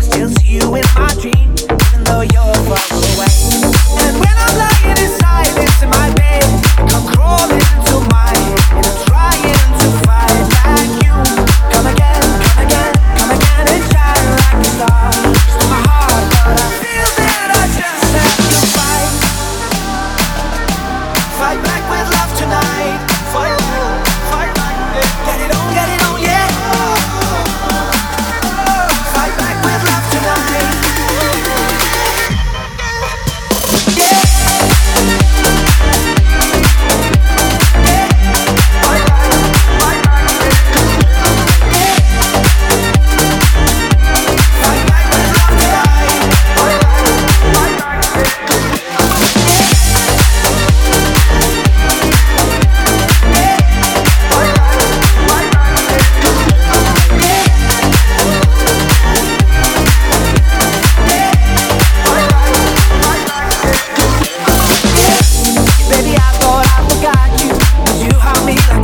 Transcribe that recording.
Still see you in my dreams, even though you're far away. And when I'm